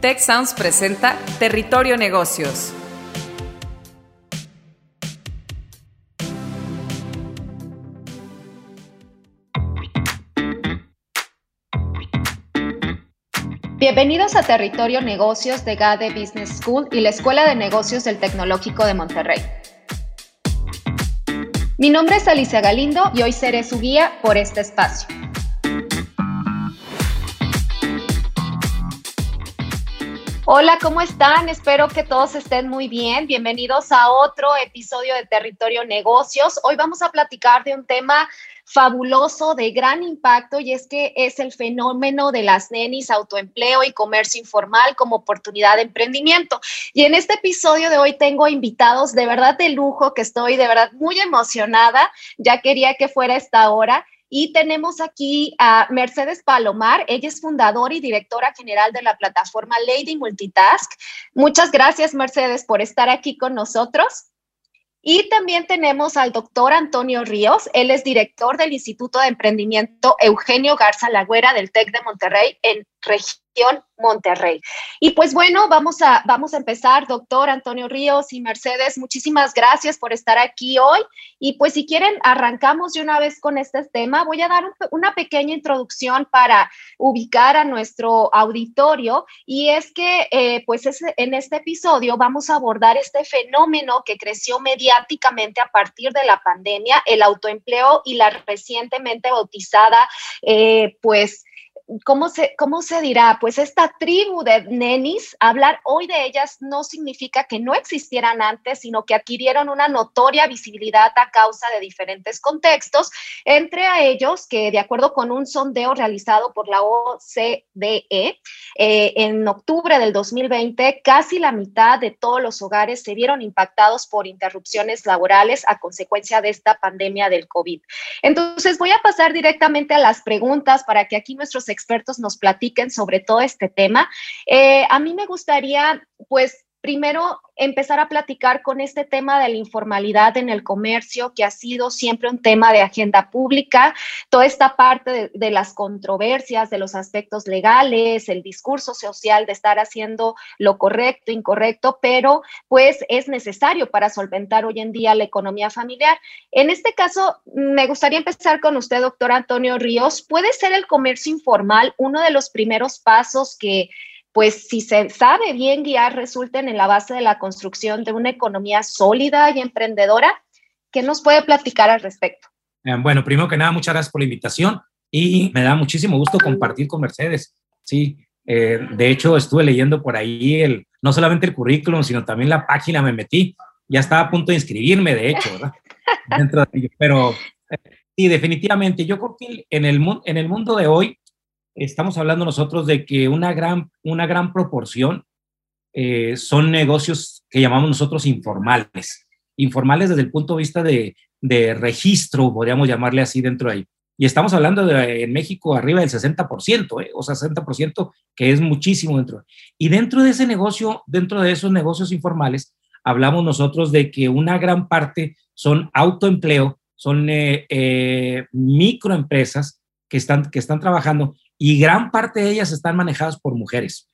Tech Sounds presenta Territorio Negocios. Bienvenidos a Territorio Negocios de GADE Business School y la Escuela de Negocios del Tecnológico de Monterrey. Mi nombre es Alicia Galindo y hoy seré su guía por este espacio. Hola, ¿cómo están? Espero que todos estén muy bien. Bienvenidos a otro episodio de Territorio Negocios. Hoy vamos a platicar de un tema fabuloso, de gran impacto, y es que es el fenómeno de las nenis, autoempleo y comercio informal como oportunidad de emprendimiento. Y en este episodio de hoy tengo invitados de verdad de lujo, que estoy de verdad muy emocionada. Ya quería que fuera esta hora. Y tenemos aquí a Mercedes Palomar, ella es fundadora y directora general de la plataforma Lady Multitask. Muchas gracias, Mercedes, por estar aquí con nosotros. Y también tenemos al doctor Antonio Ríos, él es director del Instituto de Emprendimiento Eugenio Garza Lagüera del TEC de Monterrey en región Monterrey. Y pues bueno, vamos a, vamos a empezar, doctor Antonio Ríos y Mercedes, muchísimas gracias por estar aquí hoy. Y pues si quieren, arrancamos de una vez con este tema. Voy a dar una pequeña introducción para ubicar a nuestro auditorio y es que eh, pues en este episodio vamos a abordar este fenómeno que creció mediáticamente a partir de la pandemia, el autoempleo y la recientemente bautizada eh, pues ¿cómo se, ¿cómo se dirá? Pues esta tribu de nenis, hablar hoy de ellas no significa que no existieran antes, sino que adquirieron una notoria visibilidad a causa de diferentes contextos, entre ellos que de acuerdo con un sondeo realizado por la OCDE eh, en octubre del 2020, casi la mitad de todos los hogares se vieron impactados por interrupciones laborales a consecuencia de esta pandemia del COVID. Entonces voy a pasar directamente a las preguntas para que aquí nuestros expertos nos platiquen sobre todo este tema. Eh, a mí me gustaría, pues, primero empezar a platicar con este tema de la informalidad en el comercio, que ha sido siempre un tema de agenda pública, toda esta parte de, las controversias, de los aspectos legales, el discurso social de estar haciendo lo correcto, incorrecto, pero pues es necesario para solventar hoy en día la economía familiar. En este caso, me gustaría empezar con usted, doctor Antonio Ríos. ¿Puede ser el comercio informal uno de los primeros pasos que pues si se sabe bien guiar, resulten en la base de la construcción de una economía sólida y emprendedora. ¿Qué nos puede platicar al respecto? Eh, bueno, primero que nada, muchas gracias por la invitación y me da muchísimo gusto compartir con Mercedes. Sí, eh, de hecho estuve leyendo por ahí el, no solamente el currículum, sino también la página, me metí, ya estaba a punto de inscribirme, de hecho, ¿verdad? Dentro de, pero eh, sí, definitivamente, yo creo que en el, en el mundo de hoy estamos hablando nosotros de que una gran, una gran proporción eh, son negocios que llamamos nosotros informales. Informales desde el punto de vista de, de registro, podríamos llamarle así dentro de ahí. Y estamos hablando de en México arriba del 60%, ¿eh? o sea, 60%, que es muchísimo dentro. Y dentro de ese negocio, dentro de esos negocios informales, hablamos nosotros de que una gran parte son autoempleo, son eh, eh microempresas que están, que están trabajando y gran parte de ellas están manejadas por mujeres.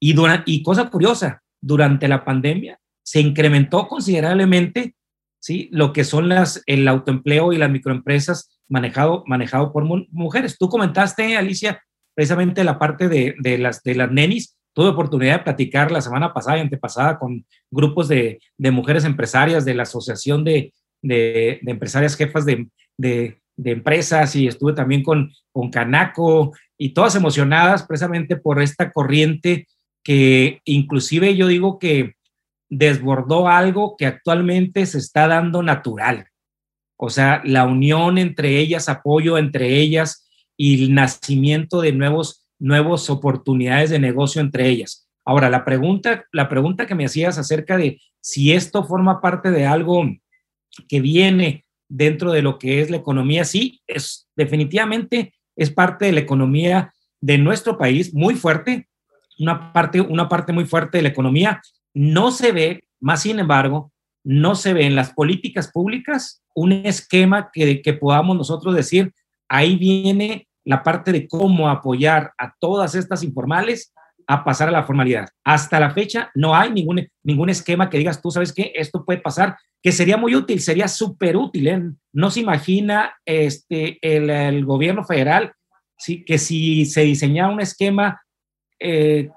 Y, y cosa curiosa, durante la pandemia se incrementó considerablemente ¿sí? lo que son las, el autoempleo y las microempresas manejado, manejado por mujeres. Tú comentaste, Alicia, precisamente la parte de, de, las, de las nenis. Tuve oportunidad de platicar la semana pasada y antepasada con grupos de, de mujeres empresarias de la Asociación de, de Empresarias Jefas de, de empresas y estuve también con, con Canaco y todas emocionadas precisamente por esta corriente que inclusive yo digo que desbordó algo que actualmente se está dando natural. O sea, la unión entre ellas, apoyo entre ellas y el nacimiento de nuevos, nuevas oportunidades de negocio entre ellas. Ahora, la pregunta, la pregunta que me hacías acerca de si esto forma parte de algo que viene dentro de lo que es la economía, sí, es definitivamente es parte de la economía de nuestro país, muy fuerte, una parte, una parte muy fuerte de la economía. No se ve, más sin embargo, no se ve en las políticas públicas un esquema que, que podamos nosotros decir, ahí viene la parte de cómo apoyar a todas estas informales a pasar a la formalidad. Hasta la fecha no hay ningún, ningún esquema que digas, tú sabes que esto puede pasar, que sería muy útil, sería súper útil. ¿eh? No se imagina este, el, gobierno federal ¿sí? que si se diseñara un esquema eh,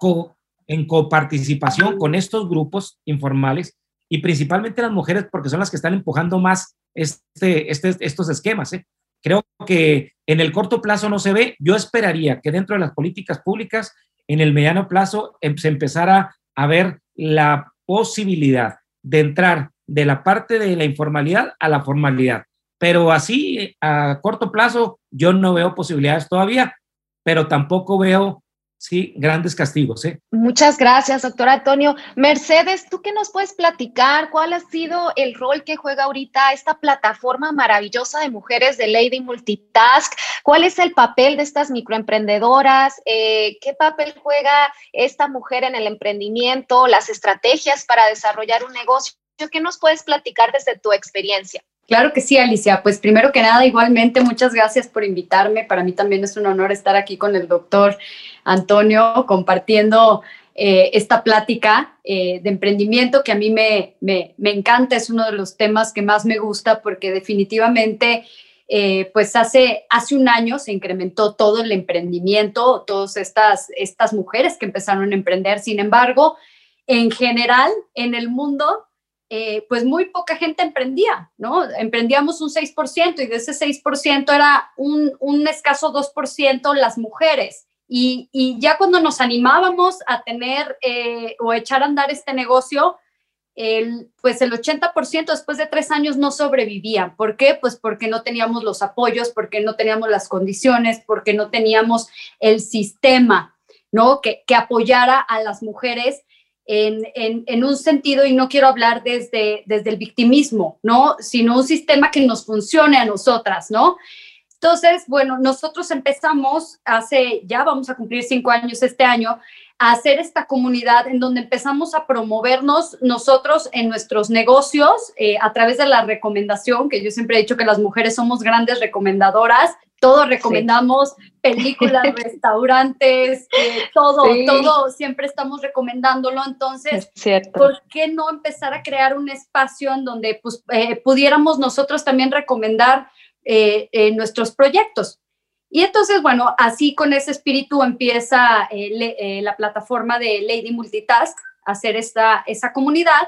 en coparticipación con estos grupos informales y principalmente las mujeres, porque son las que están empujando más este, este, estos esquemas. ¿eh? Creo que en el corto plazo no se ve. Yo esperaría que dentro de las políticas públicas, en el mediano plazo, em, se empezara a ver la posibilidad de entrar de la parte de la informalidad a la formalidad. Pero así, a corto plazo, yo no veo posibilidades todavía, pero tampoco veo sí, grandes castigos. ¿eh? Muchas gracias, doctor Antonio. Mercedes, ¿tú qué nos puedes platicar? ¿Cuál ha sido el rol que juega ahorita esta plataforma maravillosa de mujeres de Lady Multitask? ¿Cuál es el papel de estas microemprendedoras? Eh, ¿Qué papel juega esta mujer en el emprendimiento? ¿Las estrategias para desarrollar un negocio? ¿Qué nos puedes platicar desde tu experiencia? Claro que sí, Alicia. Pues primero que nada, igualmente, muchas gracias por invitarme. Para mí también es un honor estar aquí con el doctor Antonio compartiendo eh, esta plática eh, de emprendimiento que a mí me, me, encanta, es uno de los temas que más me gusta porque definitivamente, eh, pues hace, hace un año se incrementó todo el emprendimiento, todas estas, estas mujeres que empezaron a emprender. Sin embargo, en general, en el mundo eh, pues muy poca gente emprendía, ¿no? Emprendíamos un 6% y de ese 6% era un, un escaso 2% las mujeres. Y, ya cuando nos animábamos a tener eh, o echar a andar este negocio, el, pues el 80% después de tres años no sobrevivía. ¿Por qué? Pues porque no teníamos los apoyos, porque no teníamos las condiciones, porque no teníamos el sistema, ¿no? Que, que apoyara a las mujeres en, un sentido, y no quiero hablar desde, desde el victimismo, ¿no? Sino un sistema que nos funcione a nosotras, ¿no? Entonces, bueno, nosotros empezamos hace, ya vamos a cumplir cinco años este año, a hacer esta comunidad en donde empezamos a promovernos nosotros en nuestros negocios eh, a través de la recomendación, que yo siempre he dicho que las mujeres somos grandes recomendadoras, todo recomendamos, películas, restaurantes, eh, todo, todo, siempre estamos recomendándolo. Entonces, ¿por qué no empezar a crear un espacio en donde pues, eh, pudiéramos nosotros también recomendar eh, nuestros proyectos? Y entonces, bueno, así con ese espíritu empieza la plataforma de Lady Multitask a hacer esta, esa comunidad.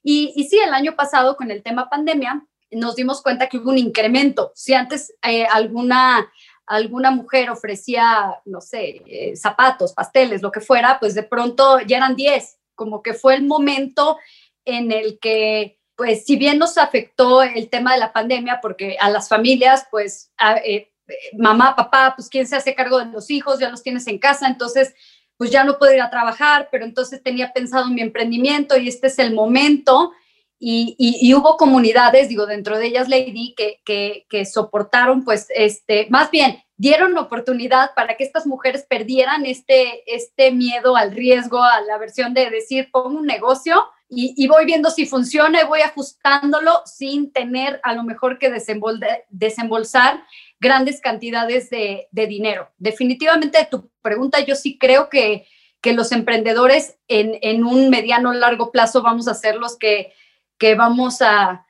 Y, y sí, el año pasado con el tema pandemia, nos dimos cuenta que hubo un incremento. Si antes eh, alguna, alguna mujer ofrecía, no sé, eh, zapatos, pasteles, lo que fuera, pues de pronto ya eran 10, como que fue el momento en el que, pues si bien nos afectó el tema de la pandemia, porque a las familias, pues eh, mamá, papá, pues quién se hace cargo de los hijos, ya los tienes en casa, entonces pues ya no puedo ir a trabajar, pero entonces tenía pensado en mi emprendimiento y este es el momento y, hubo comunidades, digo, dentro de ellas Lady, que, que, que, soportaron, pues, este, más bien, dieron oportunidad para que estas mujeres perdieran este, este miedo al riesgo, a la versión de decir, pongo un negocio y, voy viendo si funciona y voy ajustándolo sin tener a lo mejor que desembolsar grandes cantidades de, de, dinero. Definitivamente, tu pregunta, yo sí creo que, que los emprendedores en, en un mediano largo plazo vamos a ser los que que vamos a,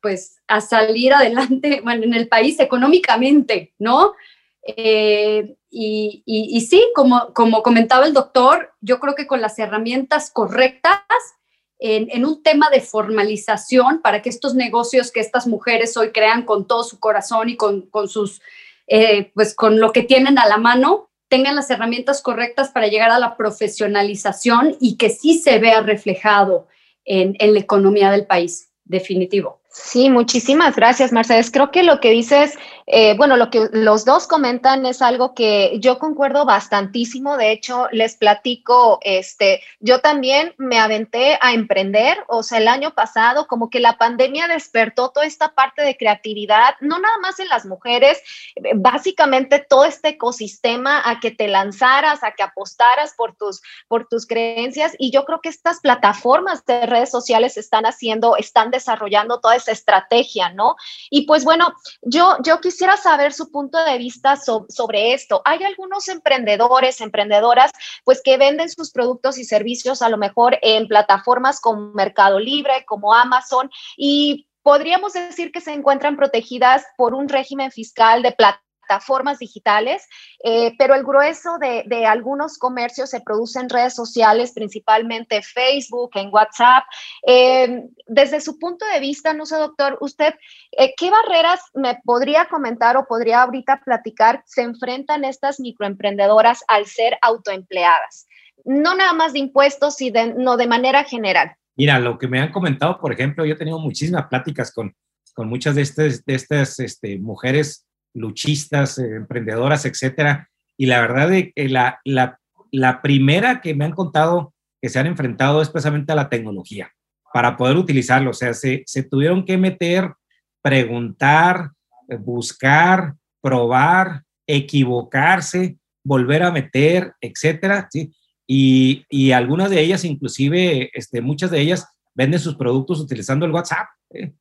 pues, a salir adelante bueno, en el país económicamente, ¿no? Eh, y, sí, como, como comentaba el doctor, yo creo que con las herramientas correctas, en, un tema de formalización para que estos negocios que estas mujeres hoy crean con todo su corazón y con, sus, eh, pues con lo que tienen a la mano, tengan las herramientas correctas para llegar a la profesionalización y que sí se vea reflejado en, la economía del país, definitivo. Sí, muchísimas gracias, Mercedes. Creo que lo que dices, eh, bueno, lo que los dos comentan es algo que yo concuerdo bastantísimo. De hecho, les platico, este, yo también me aventé a emprender, o sea, el año pasado, como que la pandemia despertó toda esta parte de creatividad, no nada más en las mujeres, básicamente todo este ecosistema a que te lanzaras, a que apostaras por tus, por tus creencias. Y yo creo que estas plataformas de redes sociales están haciendo, están desarrollando toda estrategia, ¿no? Y pues bueno, yo, yo quisiera saber su punto de vista sobre esto. Hay algunos emprendedores, emprendedoras, pues que venden sus productos y servicios a lo mejor en plataformas como Mercado Libre, como Amazon, y podríamos decir que se encuentran protegidas por un régimen fiscal de plata plataformas digitales, eh, pero el grueso de, algunos comercios se produce en redes sociales, principalmente Facebook, en WhatsApp. Eh, desde su punto de vista, no sé, doctor, usted, eh, ¿qué barreras me podría comentar o podría ahorita platicar se enfrentan estas microemprendedoras al ser autoempleadas? No nada más de impuestos, sino de manera general. Mira, lo que me han comentado, por ejemplo, yo he tenido muchísimas pláticas con, con muchas de estas, de estas este, mujeres luchistas, eh, emprendedoras, etcétera. Y la verdad que la, la, la primera que me han contado que se han enfrentado es precisamente a la tecnología para poder utilizarlo. O sea, se, se tuvieron que meter, preguntar, buscar, probar, equivocarse, volver a meter, etcétera. ¿sí? Y, y, algunas de ellas, inclusive, este, muchas de ellas venden sus productos utilizando el WhatsApp. ¿eh?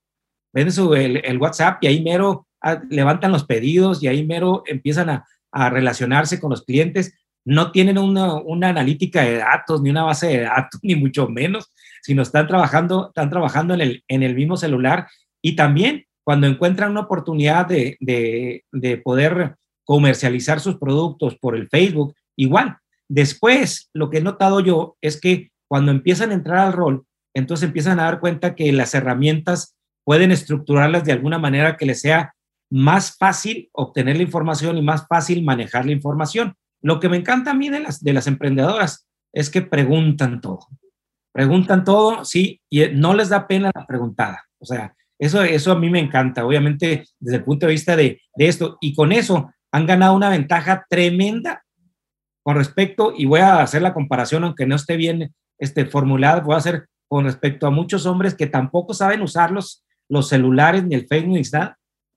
Venden su, el, el, WhatsApp y ahí mero levantan los pedidos y ahí mero empiezan a, relacionarse con los clientes. No tienen una, una, analítica de datos, ni una base de datos, ni mucho menos, sino están trabajando, están trabajando en el, en el mismo celular. Y también cuando encuentran una oportunidad de, de, de poder comercializar sus productos por el Facebook, igual. Después, lo que he notado yo es que cuando empiezan a entrar al rol, entonces empiezan a dar cuenta que las herramientas pueden estructurarlas de alguna manera que les sea más fácil obtener la información y más fácil manejar la información. Lo que me encanta a mí de las, de las emprendedoras es que preguntan todo. Preguntan todo, sí, y no les da pena la preguntada. O sea, eso, eso a mí me encanta, obviamente, desde el punto de vista de, de esto. Y con eso han ganado una ventaja tremenda con respecto, y voy a hacer la comparación, aunque no esté bien este, formulada, voy a hacer con respecto a muchos hombres que tampoco saben usar los, los celulares, ni el Facebook, ni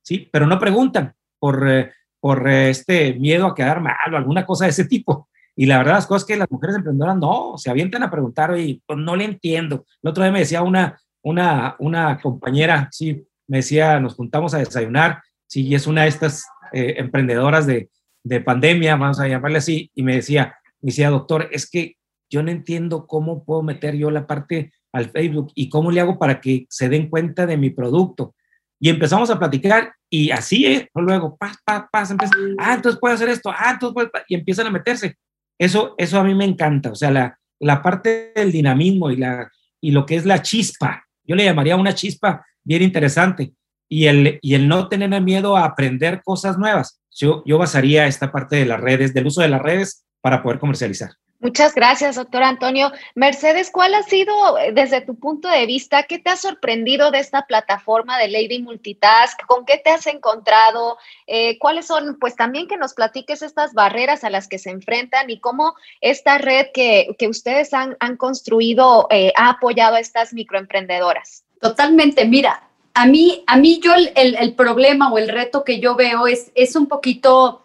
¿sí? Pero no preguntan por, eh, por eh, este miedo a quedar mal o alguna cosa de ese tipo. Y la verdad, las cosas que las mujeres emprendedoras no, se avientan a preguntar, y pues no le entiendo. El otro día me decía una, una, una compañera, sí, me decía, nos juntamos a desayunar, sí, y es una de estas eh, emprendedoras de, de pandemia, vamos a llamarle así, y me decía, me decía, doctor, es que yo no entiendo cómo puedo meter yo la parte al Facebook y cómo le hago para que se den cuenta de mi producto. Y empezamos a platicar y así, ¿eh? Luego, paz, paz, paz, empieza, ah, entonces puede hacer esto, ah, entonces puede, y empiezan a meterse. Eso, eso a mí me encanta, o sea, la, la parte del dinamismo y, la, y lo que es la chispa, yo le llamaría una chispa bien interesante. Y el, y el no tener miedo a aprender cosas nuevas. Yo, yo basaría esta parte de las redes, del uso de las redes para poder comercializar. Muchas gracias, doctor Antonio. Mercedes, ¿cuál ha sido, eh, desde tu punto de vista, qué te ha sorprendido de esta plataforma de Lady Multitask? ¿Con qué te has encontrado? Eh, ¿Cuáles son, pues también que nos platiques estas barreras a las que se enfrentan y cómo esta red que, ustedes han, construido eh, ha apoyado a estas microemprendedoras? Totalmente, mira, a mí, a mí yo el, el problema o el reto que yo veo es, es un poquito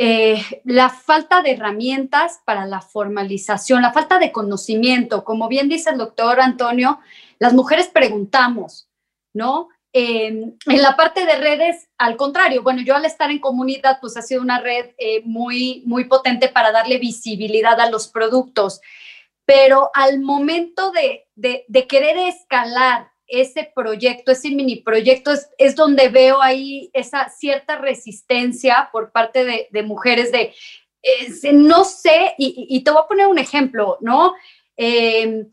eh, la falta de herramientas para la formalización, la falta de conocimiento. Como bien dice el doctor Antonio, las mujeres preguntamos, ¿no? en la parte de redes, al contrario, bueno, yo al estar en comunidad, pues ha sido una red eh, muy, muy potente para darle visibilidad a los productos, pero al momento de, de, de querer escalar ese proyecto, ese mini proyecto, es, es, donde veo ahí esa cierta resistencia por parte de, mujeres de, no sé, y, te voy a poner un ejemplo, ¿no? Em,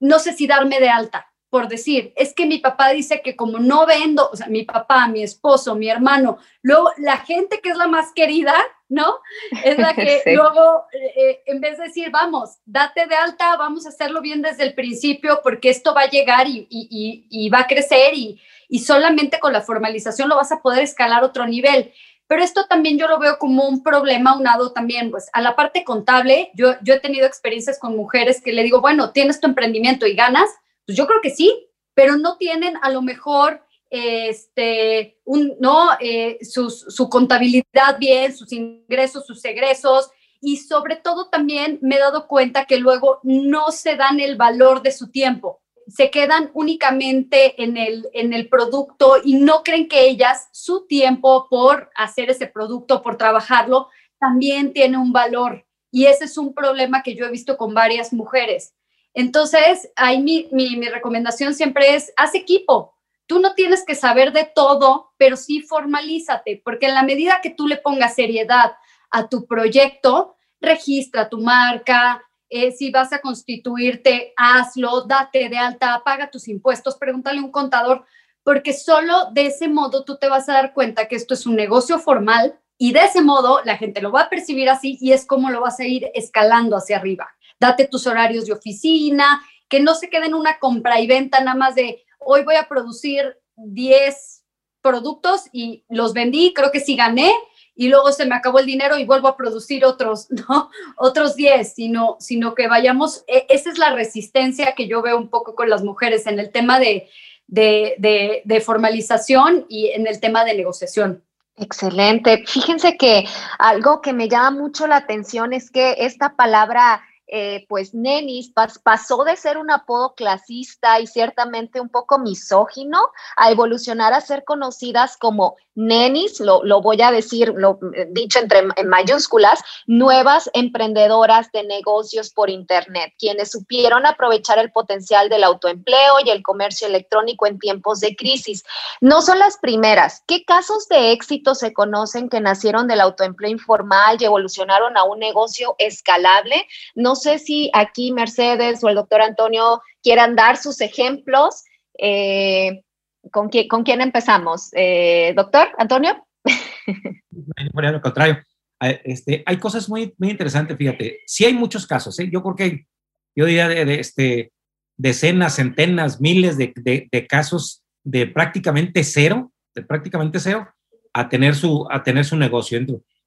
no sé si darme de alta, por decir, es que mi papá dice que como no vendo, o sea, mi papá, mi esposo, mi hermano, luego la gente que es la más querida, ¿no? Es la que luego, eh, eh, en vez de decir, vamos, date de alta, vamos a hacerlo bien desde el principio porque esto va a llegar y, y, y, va a crecer y, y solamente con la formalización lo vas a poder escalar a otro nivel. Pero esto también yo lo veo como un problema unado también, pues a la parte contable, yo, yo he tenido experiencias con mujeres que le digo, bueno, tienes tu emprendimiento y ganas, pues yo creo que sí, pero no tienen a lo mejor este, un, ¿no? Eh, su contabilidad bien, sus ingresos, sus egresos, y sobre todo también me he dado cuenta que luego no se dan el valor de su tiempo. se quedan únicamente en el, en el producto y no creen que ellas, su tiempo por hacer ese producto, por trabajarlo, también tiene un valor. Y ese es un problema que yo he visto con varias mujeres. Entonces, ahí mi, mi, mi recomendación siempre es, haz equipo. Tú no tienes que saber de todo, pero sí formalízate, porque en la medida que tú le pongas seriedad a tu proyecto, registra tu marca, eh, si vas a constituirte, hazlo, date de alta, paga tus impuestos, pregúntale a un contador, porque solo de ese modo tú te vas a dar cuenta que esto es un negocio formal y de ese modo la gente lo va a percibir así y es como lo vas a ir escalando hacia arriba. Date tus horarios de oficina, que no se quede en una compra y venta nada más de hoy voy a producir 10 productos y los vendí, creo que sí gané, y luego se me acabó el dinero y vuelvo a producir otros, ¿no? Otros 10, sino, sino que vayamos, e, esa es la resistencia que yo veo un poco con las mujeres en el tema de, de, de, formalización y en el tema de negociación. Excelente. Fíjense que algo que me llama mucho la atención es que esta palabra eh, pues Nenis pasó de ser un apodo clasista y ciertamente un poco misógino a evolucionar a ser conocidas como nenis, lo, voy a decir, lo eh, dicho entre en mayúsculas, nuevas emprendedoras de negocios por Internet, quienes supieron aprovechar el potencial del autoempleo y el comercio electrónico en tiempos de crisis. No son las primeras. ¿Qué casos de éxito se conocen que nacieron del autoempleo informal y evolucionaron a un negocio escalable? No sé si aquí Mercedes o el doctor Antonio quieran dar sus ejemplos. Eh, ¿Con, ¿Con quién empezamos? Eh, doctor, Antonio. Por lo contrario, este, hay cosas muy, muy interesantes, fíjate. Sí hay muchos casos, ¿eh? yo creo que yo diría de, este, decenas, centenas, miles de, de, casos de prácticamente cero, de prácticamente cero, a tener su, a tener su negocio.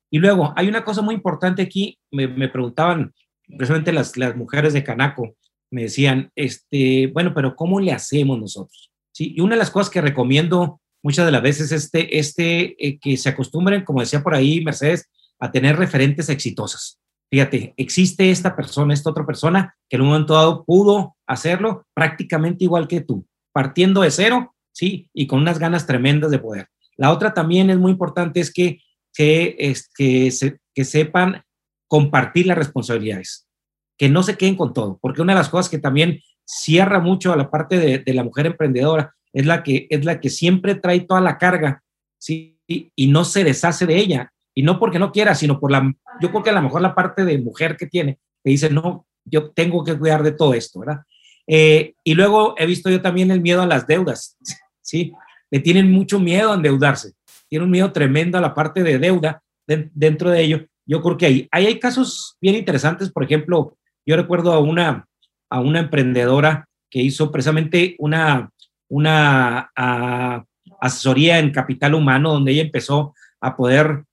Y luego, hay una cosa muy importante aquí, me, me preguntaban, precisamente las, las mujeres de Canaco, me decían, este, bueno, pero ¿cómo le hacemos nosotros? Y una de las cosas que recomiendo muchas de las veces es este, este eh, que se acostumbren, como decía por ahí Mercedes, a tener referentes exitosas. Fíjate, existe esta persona, esta otra persona que en un momento dado pudo hacerlo prácticamente igual que tú, partiendo de cero, ¿sí? Y con unas ganas tremendas de poder. La otra también es muy importante, es que, que, es, se, que sepan compartir las responsabilidades, que no se queden con todo, porque una de las cosas que también cierra mucho a la parte de, la mujer emprendedora, es la, que, es la que siempre trae toda la carga, ¿sí? Y no se deshace de ella. Y no porque no quiera, sino por la, yo creo que a lo mejor la parte de mujer que tiene, que dice, no, yo tengo que cuidar de todo esto, ¿verdad? Eh, y luego he visto yo también el miedo a las deudas, ¿sí? Le tienen mucho miedo a endeudarse. Tiene un miedo tremendo a la parte de deuda dentro de ello. Yo creo que hay, hay casos bien interesantes, por ejemplo, yo recuerdo a una, a una emprendedora que hizo precisamente una, una asesoría en capital humano, donde ella empezó a poder,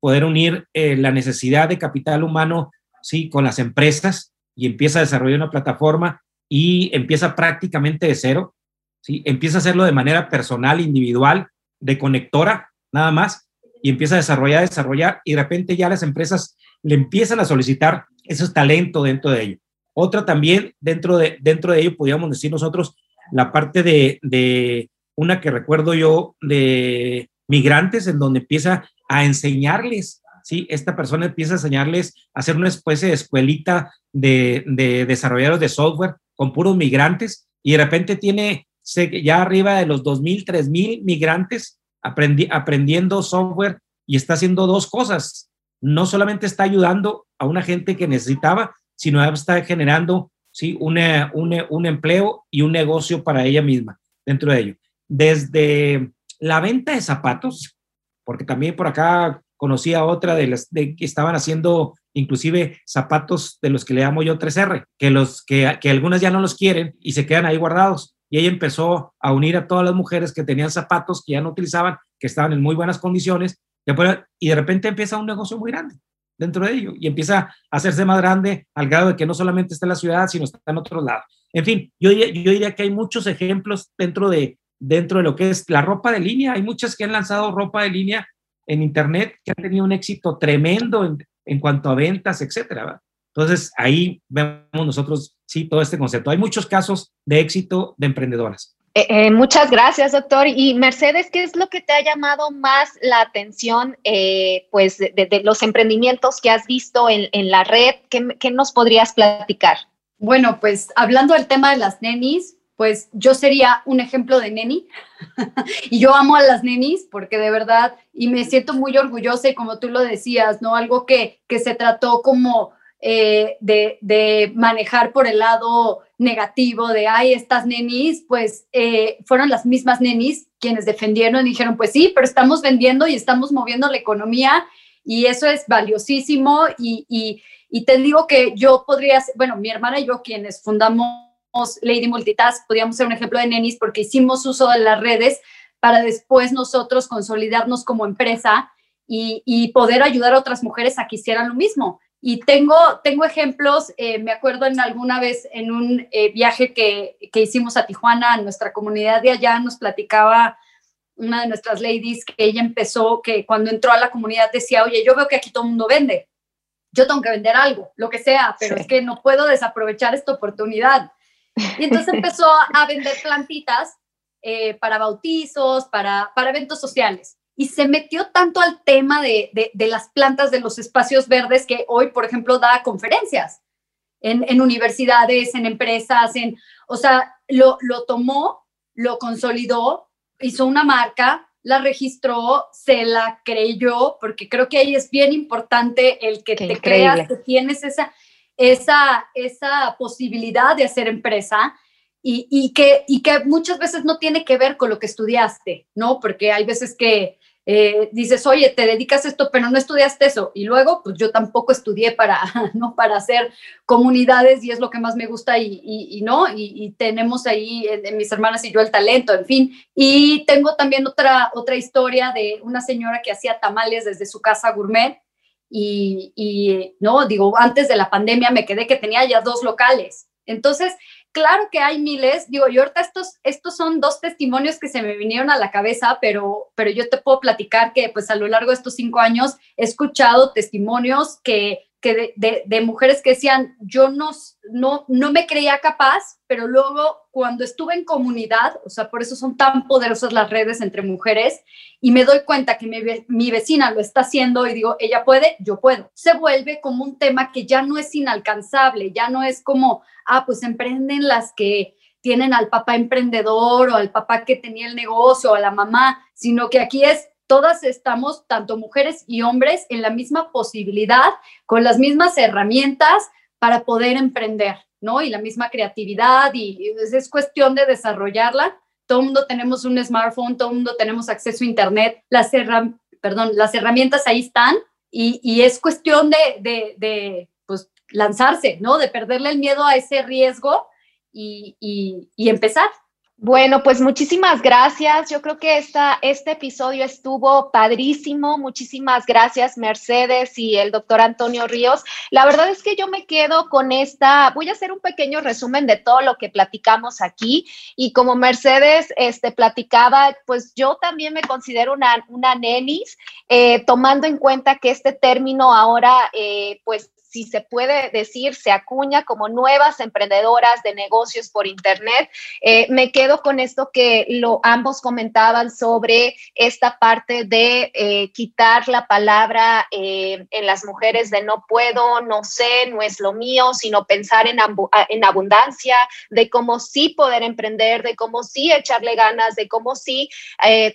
poder unir eh, la necesidad de capital humano ¿sí? con las empresas y empieza a desarrollar una plataforma y empieza prácticamente de cero, ¿sí? empieza a hacerlo de manera personal, individual, de conectora, nada más, y empieza a desarrollar, desarrollar, y de repente ya las empresas le empiezan a solicitar ese talento dentro de ello. Otra también, dentro de, dentro de ello, podríamos decir nosotros, la parte de, de una que recuerdo yo de migrantes, en donde empieza a enseñarles, ¿sí? Esta persona empieza a enseñarles a hacer una especie de escuelita de, de desarrolladores de software con puros migrantes y de repente tiene ya arriba de los 2.000, 3.000 migrantes aprendi, aprendiendo software y está haciendo dos cosas. No solamente está ayudando a una gente que necesitaba, sino está generando ¿sí? un empleo y un negocio para ella misma dentro de ello. Desde la venta de zapatos, porque también por acá conocí a otra de las de que estaban haciendo inclusive zapatos de los que le llamo yo 3R, que, los, que, que algunas ya no los quieren y se quedan ahí guardados. Y ella empezó a unir a todas las mujeres que tenían zapatos que ya no utilizaban, que estaban en muy buenas condiciones, y de repente empieza un negocio muy grande dentro de ello y empieza a hacerse más grande al grado de que no solamente está en la ciudad, sino está en otros lados. En fin, yo diría, yo diría que hay muchos ejemplos dentro de, dentro de lo que es la ropa de línea. Hay muchas que han lanzado ropa de línea en Internet que han tenido un éxito tremendo en, en cuanto a ventas, etcétera. Entonces, ahí vemos nosotros sí, todo este concepto. Hay muchos casos de éxito de emprendedoras. Eh, eh, muchas gracias, doctor. Y Mercedes, ¿qué es lo que te ha llamado más la atención eh, pues, de, los emprendimientos que has visto en, la red? ¿Qué, nos podrías platicar? Bueno, pues hablando del tema de las nenis, pues yo sería un ejemplo de neni. y yo amo a las nenis porque de verdad, y me siento muy orgullosa y como tú lo decías, ¿no? Algo que, que se trató como de, de manejar por el lado negativo de, ay, estas nenis, pues eh, fueron las mismas nenis quienes defendieron y dijeron, pues sí, pero estamos vendiendo y estamos moviendo la economía y eso es valiosísimo y, y, te digo que yo podría, bueno, mi hermana y yo quienes fundamos Lady Multitask, podríamos ser un ejemplo de nenis porque hicimos uso de las redes para después nosotros consolidarnos como empresa y, y poder ayudar a otras mujeres a que hicieran lo mismo. Y tengo, tengo ejemplos, eh, me acuerdo en alguna vez en un eh, viaje que, que, hicimos a Tijuana, a nuestra comunidad de allá, nos platicaba una de nuestras ladies que ella empezó, que cuando entró a la comunidad decía, oye, yo veo que aquí todo el mundo vende, yo tengo que vender algo, lo que sea, pero es que no puedo desaprovechar esta oportunidad. Y entonces empezó a vender plantitas eh, para bautizos, para, para eventos sociales y se metió tanto al tema de, las plantas de los espacios verdes que hoy, por ejemplo, da conferencias en, universidades, en empresas, en, o sea, lo, lo tomó, lo consolidó, hizo una marca, la registró, se la creyó, porque creo que ahí es bien importante el que te creas que tienes esa, esa, esa posibilidad de hacer empresa. Y, y, que, y que muchas veces no tiene que ver con lo que estudiaste, ¿no? Porque hay veces que eh, dices, oye, te dedicas a esto, pero no estudiaste eso. Y luego, pues yo tampoco estudié para, ¿no? para hacer comunidades y es lo que más me gusta y, y, no, y, tenemos ahí en, mis hermanas y yo el talento, en fin. Y tengo también otra, otra historia de una señora que hacía tamales desde su casa gourmet. Y, y no, digo, antes de la pandemia me quedé que tenía ya dos locales. Entonces, claro que hay miles, digo, yo ahorita estos, estos son dos testimonios que se me vinieron a la cabeza, pero, pero yo te puedo platicar que pues a lo largo de estos cinco años he escuchado testimonios que que de, mujeres que decían, yo no, no, no me creía capaz, pero luego cuando estuve en comunidad, o sea, por eso son tan poderosas las redes entre mujeres, y me doy cuenta que mi, mi vecina lo está haciendo y digo, ella puede, yo puedo. Se vuelve como un tema que ya no es inalcanzable, ya no es como, ah, pues emprenden las que tienen al papá emprendedor o al papá que tenía el negocio o a la mamá, sino que aquí es todas estamos, tanto mujeres y hombres, en la misma posibilidad, con las mismas herramientas para poder emprender, ¿no? Y la misma creatividad y, es cuestión de desarrollarla. Todo el mundo tenemos un smartphone, todo el mundo tenemos acceso a Internet, las, perdón, las herramientas ahí están y, es cuestión de, de, pues, lanzarse, ¿no? De perderle el miedo a ese riesgo y, y empezar. Bueno, pues muchísimas gracias. Yo creo que esta, este episodio estuvo padrísimo. Muchísimas gracias, Mercedes y el doctor Antonio Ríos. La verdad es que yo me quedo con esta, voy a hacer un pequeño resumen de todo lo que platicamos aquí. Y como Mercedes este, platicaba, pues yo también me considero una, una nenis, eh, tomando en cuenta que este término ahora, eh, pues si se puede decir, se acuña como nuevas emprendedoras de negocios por Internet. Eh, me quedo con esto que lo, ambos comentaban sobre esta parte de eh, quitar la palabra eh, en las mujeres de no puedo, no sé, no es lo mío, sino pensar en, en abundancia, de cómo sí poder emprender, de cómo sí echarle ganas, de cómo sí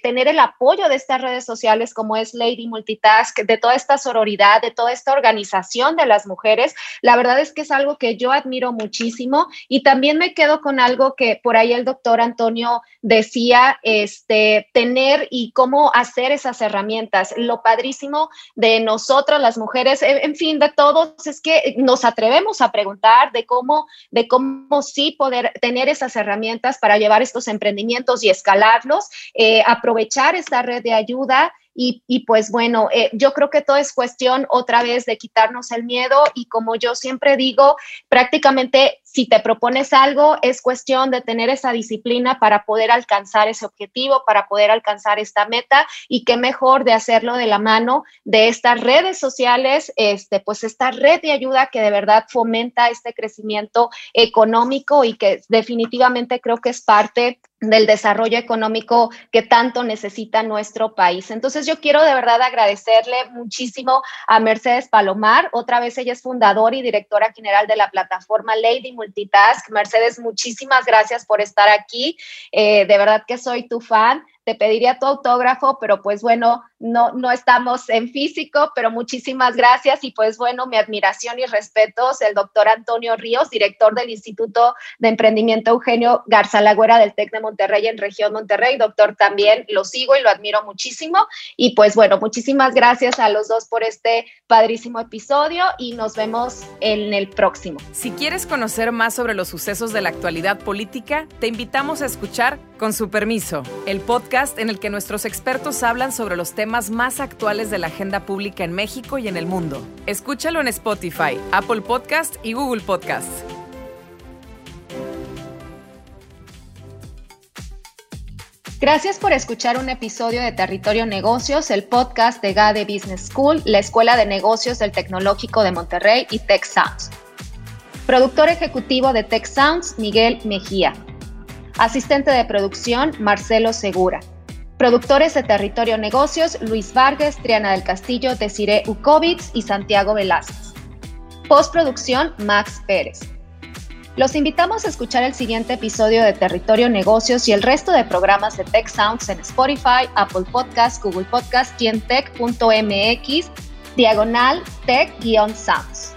tener el apoyo de estas redes sociales como es Lady Multitask, de toda esta sororidad, de toda esta organización de las mujeres. La verdad es que es algo que yo admiro muchísimo y también me quedo con algo que por ahí el doctor Antonio decía, este, tener y cómo hacer esas herramientas. Lo padrísimo de nosotras las mujeres, en fin, de todos, es que nos atrevemos a preguntar de cómo, de cómo sí poder tener esas herramientas para llevar estos emprendimientos y escalarlos, eh, aprovechar esta red de ayuda y, pues bueno, eh, yo creo que todo es cuestión otra vez de quitarnos el miedo y como yo siempre digo, prácticamente si te propones algo, es cuestión de tener esa disciplina para poder alcanzar ese objetivo, para poder alcanzar esta meta y qué mejor de hacerlo de la mano de estas redes sociales, este, pues esta red de ayuda que de verdad fomenta este crecimiento económico y que definitivamente creo que es parte del desarrollo económico que tanto necesita nuestro país. Entonces yo quiero de verdad agradecerle muchísimo a Mercedes Palomar. Otra vez ella es fundadora y directora general de la plataforma Lady Multitask. Mercedes, muchísimas gracias por estar aquí. Eh, de verdad que soy tu fan te pediría tu autógrafo, pero pues bueno, no, no estamos en físico, pero muchísimas gracias y pues bueno, mi admiración y respetos, el doctor Antonio Ríos, director del Instituto de Emprendimiento Eugenio Garza Lagüera del TEC de Monterrey en región Monterrey, doctor también lo sigo y lo admiro muchísimo y pues bueno, muchísimas gracias a los dos por este padrísimo episodio y nos vemos en el próximo. Si quieres conocer más sobre los sucesos de la actualidad política, te invitamos a escuchar Con su permiso, el en el que nuestros expertos hablan sobre los temas más actuales de la agenda pública en México y en el mundo. Escúchalo en Spotify, Apple Podcast y Google Podcast. Gracias por escuchar un episodio de Territorio Negocios, el podcast de GADE Business School, la Escuela de Negocios del Tecnológico de Monterrey y Tech Sounds. Productor ejecutivo de Tech Sounds, Miguel Mejía. Asistente de producción, Marcelo Segura. Productores de Territorio Negocios, Luis Vargas, Triana del Castillo, Desiree Ukovitz y Santiago Velázquez. Postproducción, Max Pérez. Los invitamos a escuchar el siguiente episodio de Territorio Negocios y el resto de programas de Tech Sounds en Spotify, Apple Podcasts, Google Podcasts y en tech.mx, diagonal tech-sounds.